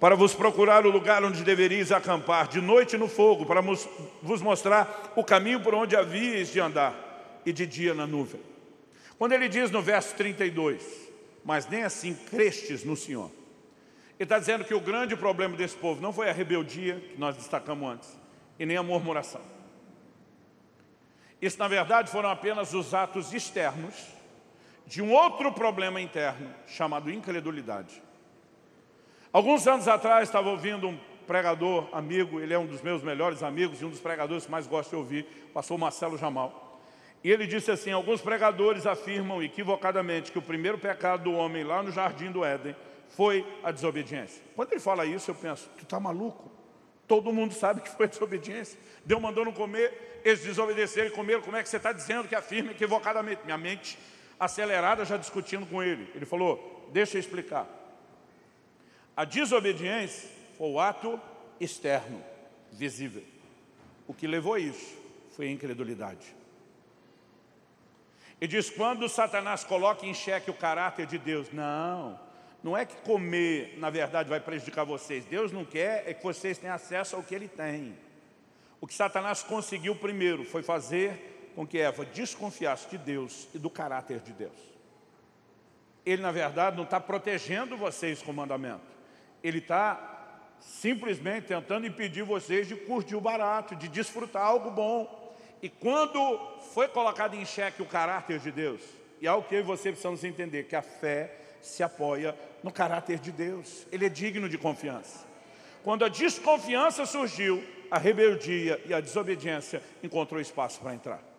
para vos procurar o lugar onde deveríeis acampar, de noite no fogo, para vos mostrar o caminho por onde havíeis de andar, e de dia na nuvem. Quando ele diz no verso 32, mas nem assim crestes no Senhor, ele está dizendo que o grande problema desse povo não foi a rebeldia, que nós destacamos antes, e nem a murmuração. Isso, na verdade, foram apenas os atos externos de um outro problema interno chamado incredulidade. Alguns anos atrás estava ouvindo um pregador amigo, ele é um dos meus melhores amigos e um dos pregadores que mais gosto de ouvir, pastor Marcelo Jamal. E ele disse assim, alguns pregadores afirmam equivocadamente que o primeiro pecado do homem lá no jardim do Éden foi a desobediência. Quando ele fala isso, eu penso, tu está maluco? Todo mundo sabe que foi desobediência. Deus mandou não comer, eles desobedeceram e comeram. Como é que você está dizendo que afirma equivocadamente? Minha mente acelerada já discutindo com ele. Ele falou, deixa eu explicar. A desobediência foi o ato externo, visível. O que levou a isso foi a incredulidade. E diz, quando Satanás coloca em xeque o caráter de Deus, não, não é que comer, na verdade, vai prejudicar vocês. Deus não quer é que vocês tenham acesso ao que Ele tem. O que Satanás conseguiu primeiro foi fazer com que Eva desconfiasse de Deus e do caráter de Deus. Ele, na verdade, não está protegendo vocês com o mandamento. Ele está simplesmente tentando impedir vocês de curtir o barato, de desfrutar algo bom. E quando foi colocado em xeque o caráter de Deus, e é algo que eu e você precisamos entender, que a fé se apoia no caráter de Deus. Ele é digno de confiança. Quando a desconfiança surgiu, a rebeldia e a desobediência encontrou espaço para entrar.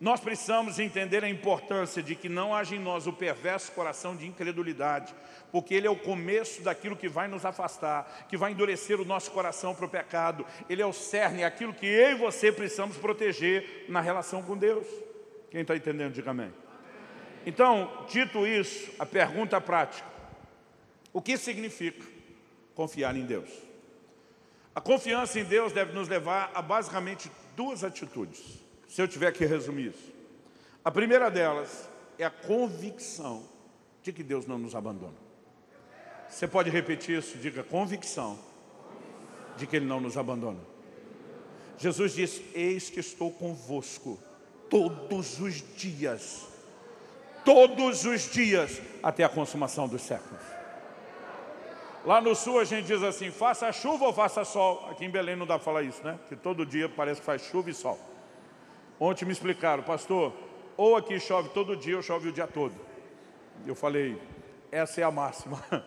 Nós precisamos entender a importância de que não haja em nós o perverso coração de incredulidade, porque ele é o começo daquilo que vai nos afastar, que vai endurecer o nosso coração para o pecado. Ele é o cerne, é aquilo que eu e você precisamos proteger na relação com Deus. Quem está entendendo, diga amém. Então, dito isso, a pergunta prática. O que significa confiar em Deus? A confiança em Deus deve nos levar a basicamente duas atitudes se eu tiver que resumir isso. A primeira delas é a convicção de que Deus não nos abandona. Você pode repetir isso? Diga convicção de que Ele não nos abandona. Jesus disse, eis que estou convosco todos os dias, todos os dias, até a consumação dos séculos. Lá no sul a gente diz assim, faça chuva ou faça sol. Aqui em Belém não dá para falar isso, né? Que todo dia parece que faz chuva e sol. Ontem me explicaram, pastor, ou aqui chove todo dia ou chove o dia todo. Eu falei, essa é a máxima.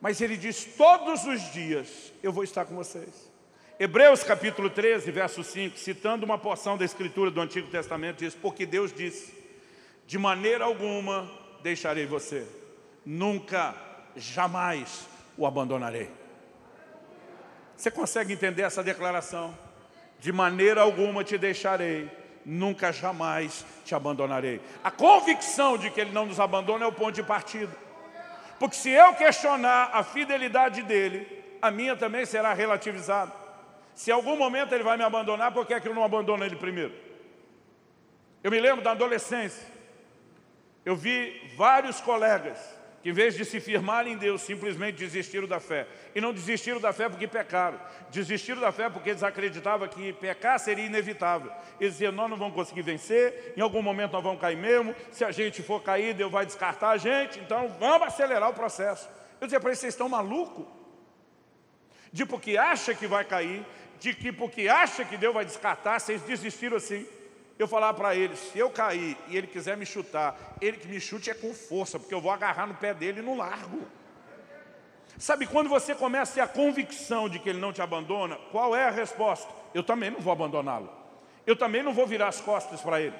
Mas ele diz, todos os dias eu vou estar com vocês. Hebreus capítulo 13, verso 5, citando uma porção da escritura do Antigo Testamento, diz, porque Deus disse, de maneira alguma deixarei você, nunca, jamais o abandonarei. Você consegue entender essa declaração? de maneira alguma te deixarei, nunca jamais te abandonarei. A convicção de que Ele não nos abandona é o ponto de partida. Porque se eu questionar a fidelidade dEle, a minha também será relativizada. Se em algum momento Ele vai me abandonar, por que, é que eu não abandono Ele primeiro? Eu me lembro da adolescência, eu vi vários colegas que em vez de se firmar em Deus, simplesmente desistiram da fé. E não desistiram da fé porque pecaram. Desistiram da fé porque eles acreditavam que pecar seria inevitável. Eles diziam, nós não vamos conseguir vencer, em algum momento nós vamos cair mesmo, se a gente for cair, Deus vai descartar a gente, então vamos acelerar o processo. Eu dizia para eles, vocês estão malucos? De porque acha que vai cair, de que porque acha que Deus vai descartar, vocês desistiram assim eu falar para ele, se eu cair e ele quiser me chutar, ele que me chute é com força, porque eu vou agarrar no pé dele e não largo. Sabe, quando você começa a ter a convicção de que ele não te abandona, qual é a resposta? Eu também não vou abandoná-lo. Eu também não vou virar as costas para ele.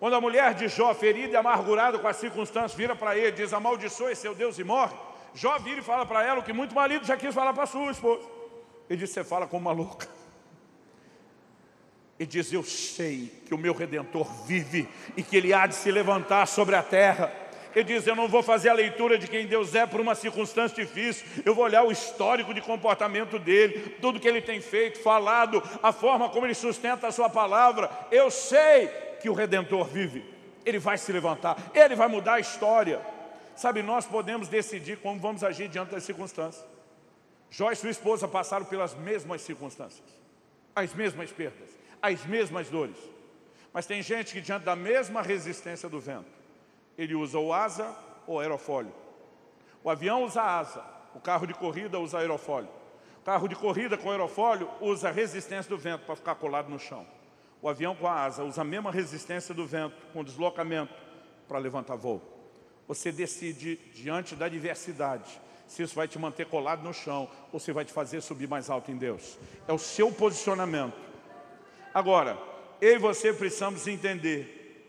Quando a mulher de Jó, ferida e amargurada com as circunstâncias, vira para ele, diz, amaldiçoe seu Deus e morre, Jó vira e fala para ela o que muito marido já quis falar para sua esposa. Ele diz, você fala como uma louca e diz, eu sei que o meu Redentor vive e que Ele há de se levantar sobre a terra. Ele diz, eu não vou fazer a leitura de quem Deus é por uma circunstância difícil, eu vou olhar o histórico de comportamento dele, tudo que ele tem feito, falado, a forma como ele sustenta a sua palavra. Eu sei que o Redentor vive, ele vai se levantar, ele vai mudar a história. Sabe, nós podemos decidir como vamos agir diante das circunstâncias. Jó e sua esposa passaram pelas mesmas circunstâncias, as mesmas perdas as mesmas dores. Mas tem gente que diante da mesma resistência do vento, ele usa o asa ou aerofólio. O avião usa asa, o carro de corrida usa aerofólio. O carro de corrida com aerofólio usa resistência do vento para ficar colado no chão. O avião com a asa usa a mesma resistência do vento, com deslocamento, para levantar voo. Você decide diante da adversidade se isso vai te manter colado no chão ou se vai te fazer subir mais alto em Deus. É o seu posicionamento. Agora, eu e você precisamos entender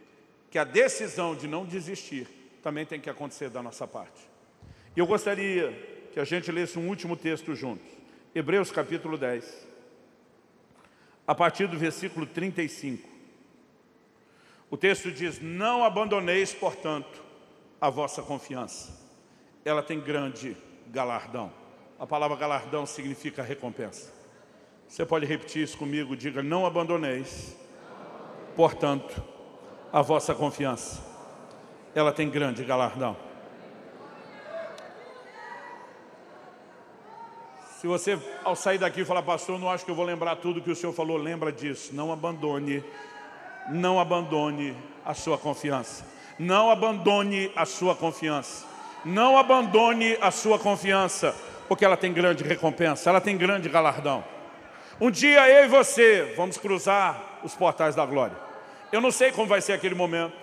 que a decisão de não desistir também tem que acontecer da nossa parte. E eu gostaria que a gente lesse um último texto juntos. Hebreus capítulo 10, a partir do versículo 35. O texto diz, não abandoneis, portanto, a vossa confiança. Ela tem grande galardão. A palavra galardão significa recompensa. Você pode repetir isso comigo, diga, não abandoneis, portanto, a vossa confiança. Ela tem grande galardão. Se você, ao sair daqui, falar, pastor, não acho que eu vou lembrar tudo que o senhor falou, lembra disso. Não abandone, não abandone a sua confiança. Não abandone a sua confiança. Não abandone a sua confiança, porque ela tem grande recompensa, ela tem grande galardão. Um dia eu e você vamos cruzar os portais da glória. Eu não sei como vai ser aquele momento.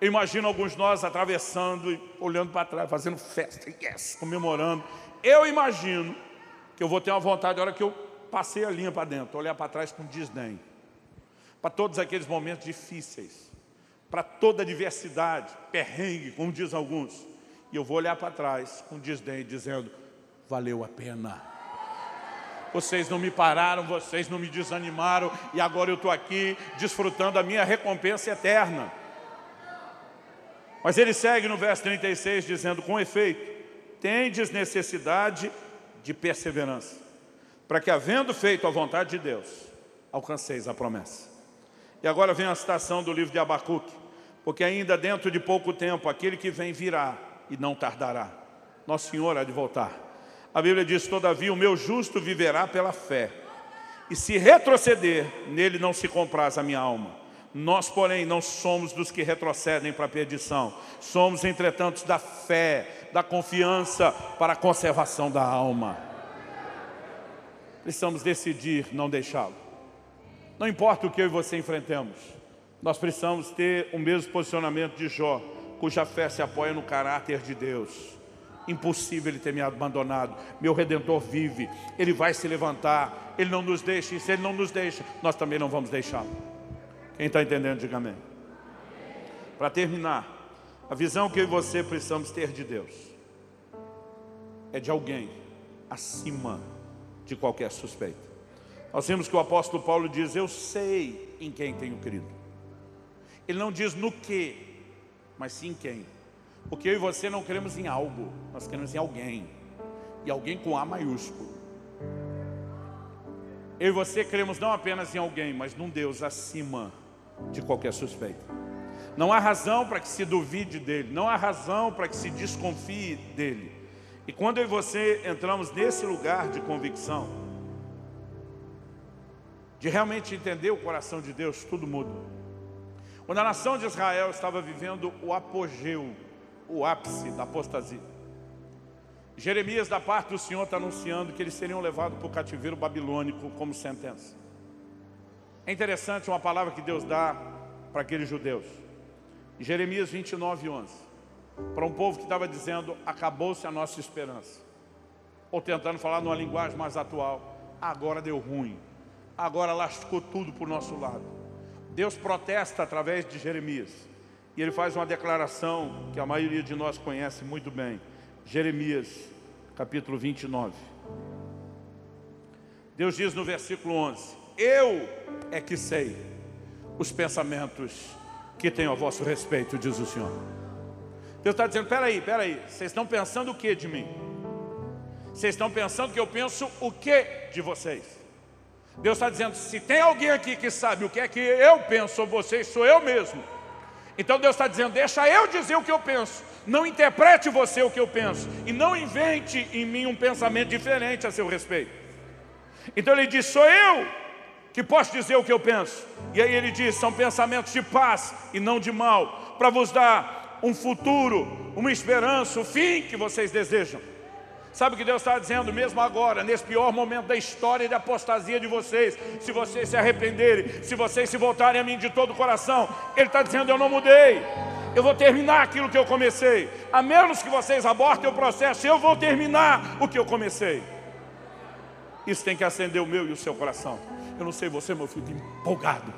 Eu imagino alguns de nós atravessando olhando para trás, fazendo festa, yes, comemorando. Eu imagino que eu vou ter uma vontade, a hora que eu passei a linha para dentro, olhar para trás com desdém. Para todos aqueles momentos difíceis, para toda a diversidade, perrengue, como diz alguns. E eu vou olhar para trás com desdém, dizendo, valeu a pena. Vocês não me pararam, vocês não me desanimaram, e agora eu estou aqui desfrutando a minha recompensa eterna. Mas ele segue no verso 36, dizendo, com efeito, tendes necessidade de perseverança, para que, havendo feito a vontade de Deus, alcanceis a promessa. E agora vem a citação do livro de Abacuque, porque ainda dentro de pouco tempo, aquele que vem virá, e não tardará. Nosso Senhor há de voltar. A Bíblia diz, todavia, o meu justo viverá pela fé. E se retroceder, nele não se compraz a minha alma. Nós, porém, não somos dos que retrocedem para a perdição. Somos, entretanto, da fé, da confiança para a conservação da alma. Precisamos decidir não deixá-lo. Não importa o que eu e você enfrentemos, nós precisamos ter o mesmo posicionamento de Jó cuja fé se apoia no caráter de Deus. Impossível Ele ter me abandonado. Meu Redentor vive. Ele vai se levantar. Ele não nos deixa. E se Ele não nos deixa, nós também não vamos deixá-lo. Quem está entendendo, diga amém. Para terminar, a visão que eu e você precisamos ter de Deus é de alguém acima de qualquer suspeita. Nós vemos que o apóstolo Paulo diz, eu sei em quem tenho crido. Ele não diz no que, mas sim quem. Porque eu e você não queremos em algo, nós queremos em alguém. E alguém com A maiúsculo. Eu e você queremos não apenas em alguém, mas num Deus acima de qualquer suspeita. Não há razão para que se duvide dele, não há razão para que se desconfie dele. E quando eu e você entramos nesse lugar de convicção, de realmente entender o coração de Deus, tudo muda. Quando a nação de Israel estava vivendo o apogeu, o ápice da apostasia. Jeremias, da parte do Senhor, está anunciando que eles seriam levados para o cativeiro babilônico como sentença. É interessante uma palavra que Deus dá para aqueles judeus. Jeremias 29, 11. Para um povo que estava dizendo, acabou-se a nossa esperança. Ou tentando falar numa linguagem mais atual, agora deu ruim. Agora lascou tudo para o nosso lado. Deus protesta através de Jeremias. E ele faz uma declaração que a maioria de nós conhece muito bem. Jeremias, capítulo 29. Deus diz no versículo 11, Eu é que sei os pensamentos que tenho a vosso respeito, diz o Senhor. Deus está dizendo, peraí, peraí, vocês estão pensando o que de mim? Vocês estão pensando que eu penso o que de vocês? Deus está dizendo, se tem alguém aqui que sabe o que é que eu penso sobre vocês, sou eu mesmo. Então Deus está dizendo, deixa eu dizer o que eu penso. Não interprete você o que eu penso. E não invente em mim um pensamento diferente a seu respeito. Então ele diz, sou eu que posso dizer o que eu penso. E aí ele diz, são pensamentos de paz e não de mal. Para vos dar um futuro, uma esperança, o fim que vocês desejam. Sabe o que Deus está dizendo mesmo agora, nesse pior momento da história de apostasia de vocês? Se vocês se arrependerem, se vocês se voltarem a mim de todo o coração, Ele está dizendo, eu não mudei. eu vou terminar aquilo que eu comecei. A menos que vocês abortem o processo, eu vou terminar o que eu comecei. Isso tem que acender o meu e o seu coração. Eu não sei você, mas eu fico empolgado.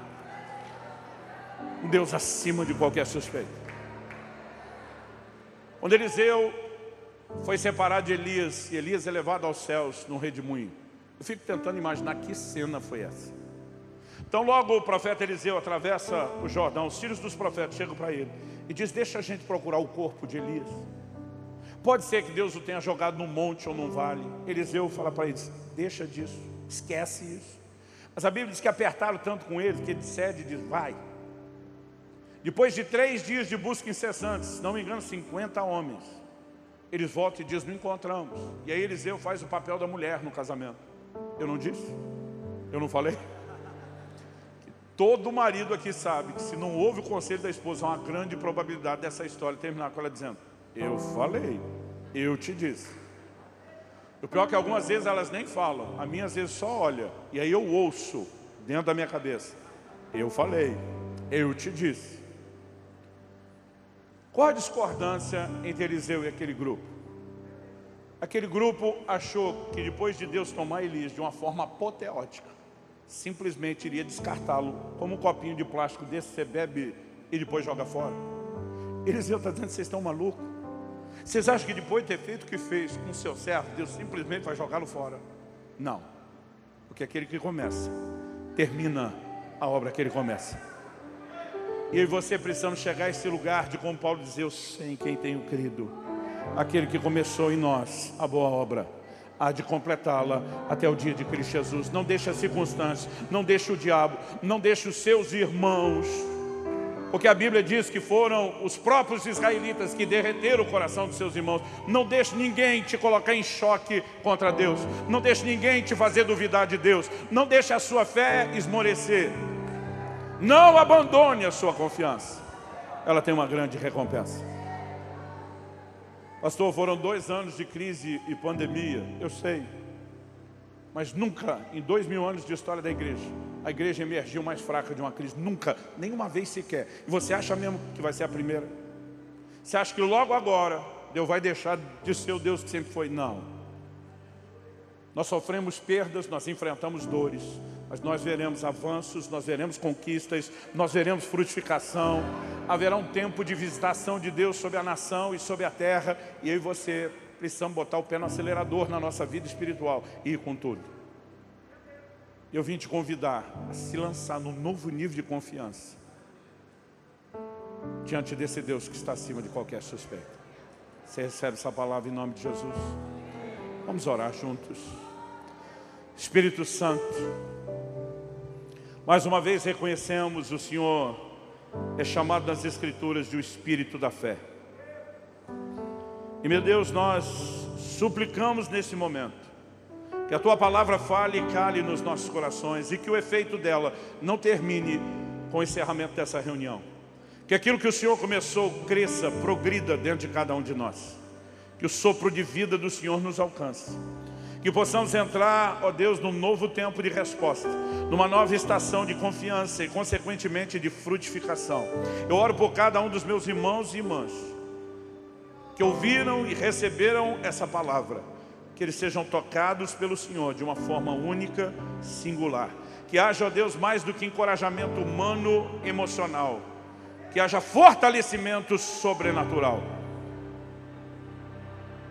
Um Deus acima de qualquer suspeito. Quando Eliseu foi separado de Elias, e Elias é levado aos céus num redemoinho. Eu fico tentando imaginar que cena foi essa. Então logo o profeta Eliseu atravessa o Jordão, os filhos dos profetas chegam para ele e diz, deixa a gente procurar o corpo de Elias. Pode ser que Deus o tenha jogado num monte ou num vale. Eliseu fala para eles, deixa disso, esquece isso. Mas a Bíblia diz que apertaram tanto com ele que ele cede e diz, vai. Depois de três dias de busca incessante, se não me engano, 50 homens, eles voltam e dizem, não encontramos. E aí Eliseu faz o papel da mulher no casamento. Eu não disse? Eu não falei? Todo marido aqui sabe que se não houve o conselho da esposa, há uma grande probabilidade dessa história terminar com ela dizendo, eu falei, eu te disse. O pior é que algumas vezes elas nem falam, a minha às vezes só olha, e aí eu ouço dentro da minha cabeça, eu falei, eu te disse. Qual a discordância entre Eliseu e aquele grupo? Aquele grupo achou que depois de Deus tomar Elias de uma forma apoteótica, simplesmente iria descartá-lo como um copinho de plástico desse você bebe e depois joga fora. Eliseu está dizendo, vocês estão malucos? Vocês acham que depois de ter feito o que fez com o seu servo, Deus simplesmente vai jogá-lo fora? Não. Porque aquele que começa, termina a obra que ele começa. E eu e você precisamos chegar a esse lugar de como Paulo diz, eu sei em quem tenho crido. Aquele que começou em nós a boa obra há de completá-la até o dia de Cristo Jesus. Não deixe as circunstâncias, não deixe o diabo, não deixe os seus irmãos. Porque a Bíblia diz que foram os próprios israelitas que derreteram o coração dos seus irmãos. Não deixe ninguém te colocar em choque contra Deus. Não deixe ninguém te fazer duvidar de Deus. Não deixe a sua fé esmorecer. Não abandone a sua confiança. Ela tem uma grande recompensa. Pastor, foram dois anos de crise e pandemia, eu sei. Mas nunca, em dois mil anos de história da igreja, a igreja emergiu mais fraca de uma crise. Nunca, nenhuma vez sequer. E você acha mesmo que vai ser a primeira? Você acha que logo agora Deus vai deixar de ser o Deus que sempre foi? Não. Nós sofremos perdas, nós enfrentamos dores, mas nós veremos avanços, nós veremos conquistas, nós veremos frutificação, haverá um tempo de visitação de Deus sobre a nação e sobre a terra, e eu e você precisamos botar o pé no acelerador na nossa vida espiritual e ir com tudo. Eu vim te convidar a se lançar num novo nível de confiança diante desse Deus que está acima de qualquer suspeita. Você recebe essa palavra em nome de Jesus? Vamos orar juntos. Espírito Santo, mais uma vez reconhecemos o Senhor é chamado nas Escrituras de o Espírito da fé. E meu Deus, nós suplicamos nesse momento que a Tua palavra fale e cale nos nossos corações e que o efeito dela não termine com o encerramento dessa reunião. Que aquilo que o Senhor começou cresça, progrida dentro de cada um de nós. Que o sopro de vida do Senhor nos alcance que possamos entrar, ó Deus, num novo tempo de resposta, numa nova estação de confiança e, consequentemente, de frutificação. Eu oro por cada um dos meus irmãos e irmãs que ouviram e receberam essa palavra, que eles sejam tocados pelo Senhor de uma forma única, singular. Que haja, ó Deus, mais do que encorajamento humano, emocional, que haja fortalecimento sobrenatural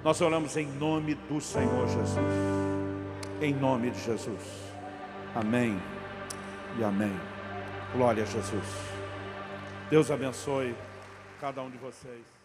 nós oramos em nome do Senhor Jesus. Em nome de Jesus. Amém e amém. Glória a Jesus. Deus abençoe cada um de vocês.